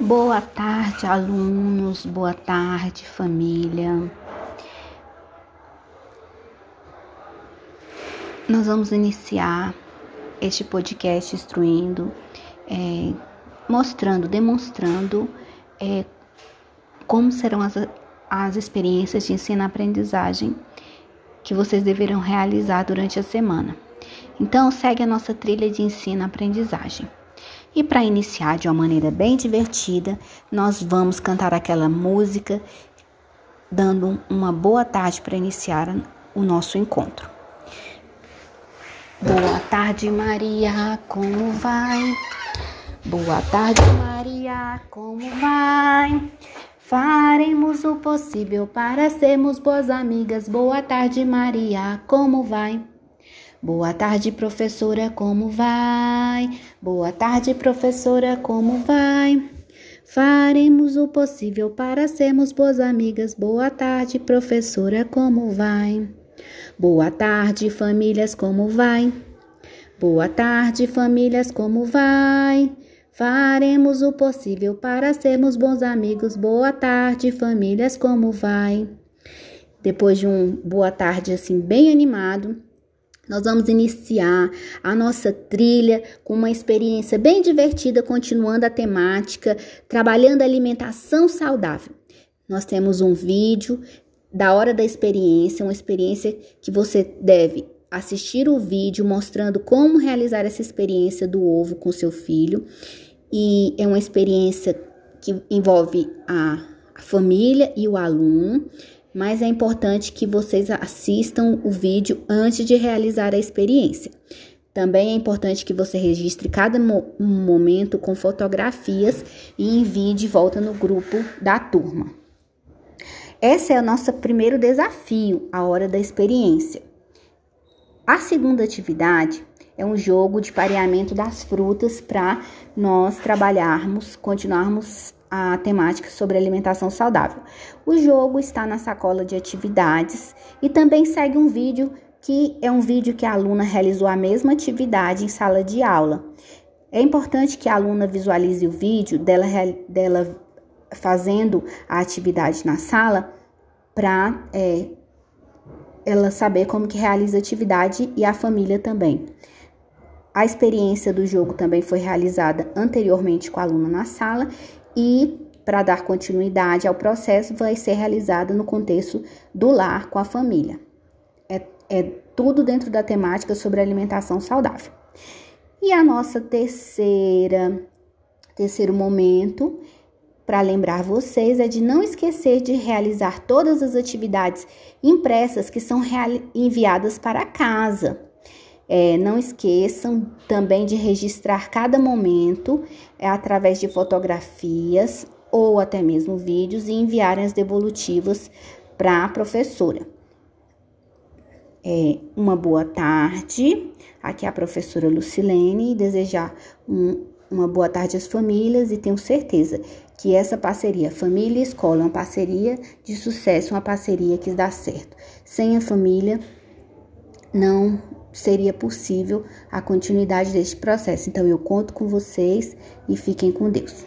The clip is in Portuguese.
Boa tarde, alunos, boa tarde, família. Nós vamos iniciar este podcast instruindo, é, mostrando, demonstrando é, como serão as, as experiências de ensino-aprendizagem que vocês deverão realizar durante a semana. Então, segue a nossa trilha de ensino-aprendizagem. E para iniciar de uma maneira bem divertida, nós vamos cantar aquela música, dando uma boa tarde para iniciar o nosso encontro. Boa tarde, Maria, como vai? Boa tarde, Maria, como vai? Faremos o possível para sermos boas amigas. Boa tarde, Maria, como vai? Boa tarde, professora, como vai? Boa tarde, professora, como vai? Faremos o possível para sermos boas amigas. Boa tarde, professora, como vai? Boa tarde, famílias, como vai? Boa tarde, famílias, como vai? Faremos o possível para sermos bons amigos. Boa tarde, famílias, como vai? Depois de um boa tarde assim bem animado, nós vamos iniciar a nossa trilha com uma experiência bem divertida, continuando a temática, trabalhando a alimentação saudável. Nós temos um vídeo da hora da experiência, uma experiência que você deve assistir o vídeo mostrando como realizar essa experiência do ovo com seu filho. E é uma experiência que envolve a, família e o aluno mas é importante que vocês assistam o vídeo antes de realizar a experiência. Também é importante que você registre cada mo momento com fotografias e envie de volta no grupo da turma. Esse é o nosso primeiro desafio, a hora da experiência. A segunda atividade é um jogo de pareamento das frutas para nós trabalharmos, continuarmos a temática sobre alimentação saudável. O jogo está na sacola de atividades e também segue um vídeo que é um vídeo que a aluna realizou a mesma atividade em sala de aula. É importante que a aluna visualize o vídeo dela, dela fazendo a atividade na sala para é, ela saber como que realiza a atividade e a família também. A experiência do jogo também foi realizada anteriormente com a aluna na sala e para dar continuidade ao processo vai ser realizada no contexto do lar com a família. É, é tudo dentro da temática sobre alimentação saudável. E a nossa terceira, terceiro momento para lembrar vocês é de não esquecer de realizar todas as atividades impressas que são enviadas para casa. É, não esqueçam também de registrar cada momento é, através de fotografias ou até mesmo vídeos e enviarem as devolutivas para a professora. É, uma boa tarde. Aqui é a professora Lucilene e desejar um, uma boa tarde às famílias e tenho certeza que essa parceria família e escola é uma parceria de sucesso, uma parceria que dá certo. Sem a família não seria possível a continuidade deste processo. Então eu conto com vocês e fiquem com Deus.